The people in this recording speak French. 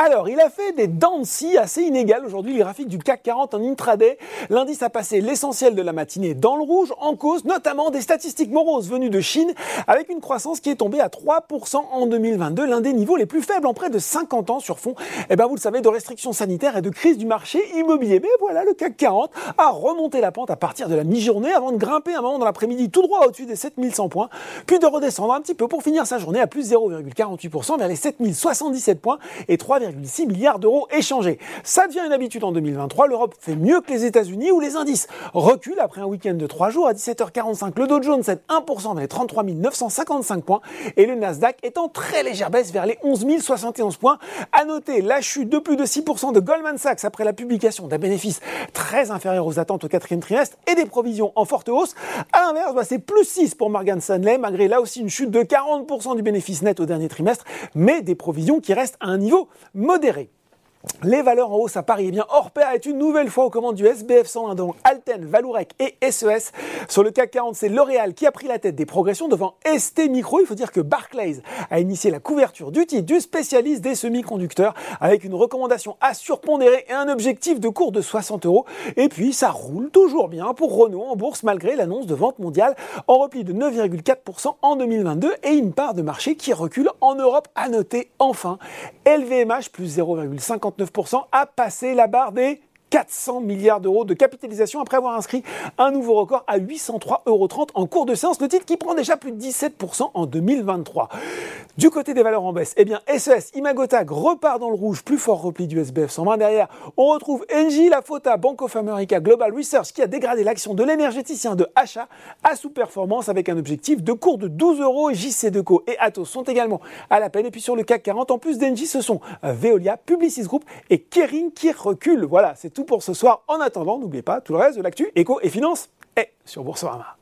Alors, il a fait des dents assez inégales aujourd'hui, le graphique du CAC 40 en intraday. L'indice a passé l'essentiel de la matinée dans le rouge, en cause notamment des statistiques moroses venues de Chine, avec une croissance qui est tombée à 3% en 2022, l'un des niveaux les plus faibles en près de 50 ans sur fond, eh ben vous le savez, de restrictions sanitaires et de crise du marché immobilier. Mais voilà, le CAC 40 a remonté la pente à partir de la mi-journée avant de grimper un moment dans l'après-midi tout droit au-dessus des 7100 points, puis de redescendre un petit peu pour finir sa journée à plus 0,48% vers les 7077 points et 3,6 milliards d'euros échangés. Ça devient une habitude en 2023. L'Europe fait mieux que les États-Unis où les indices reculent après un week-end de 3 jours à 17h45. Le Dow Jones cède 1% vers les 33 955 points et le Nasdaq est en très légère baisse vers les 11 071 points. À noter la chute de plus de 6% de Goldman Sachs après la publication d'un bénéfice très inférieur aux attentes au quatrième trimestre et des provisions en forte hausse. À l'inverse, bah, c'est plus 6 pour Morgan Stanley malgré là aussi une chute de 40% du bénéfice net au dernier trimestre, mais des provisions qui restent à un niveau modéré. Les valeurs en hausse à Paris. Eh bien, Orpea est une nouvelle fois aux commandes du SBF 101, donc Alten, Valourec et SES. Sur le CAC 40, c'est L'Oréal qui a pris la tête des progressions devant ST Micro. Il faut dire que Barclays a initié la couverture du titre du spécialiste des semi-conducteurs avec une recommandation à surpondérer et un objectif de cours de 60 euros. Et puis, ça roule toujours bien pour Renault en bourse malgré l'annonce de vente mondiale en repli de 9,4% en 2022 et une part de marché qui recule en Europe à noter enfin. LVMH plus 0,50 9% a passé la barre des 400 milliards d'euros de capitalisation après avoir inscrit un nouveau record à 803,30 euros en cours de séance. Le titre qui prend déjà plus de 17% en 2023. Du côté des valeurs en baisse, eh bien SES, Imagotag repart dans le rouge, plus fort repli du SBF 120. Derrière, on retrouve Engie, la faute Bank of America Global Research qui a dégradé l'action de l'énergéticien de achat à sous-performance avec un objectif de cours de 12 euros. JC Deco et Atos sont également à la peine. Et puis sur le CAC 40, en plus d'Engie, ce sont Veolia, Publicis Group et Kering qui reculent. Voilà, c'est tout pour ce soir. En attendant, n'oubliez pas tout le reste de l'actu éco et finance est sur Boursorama.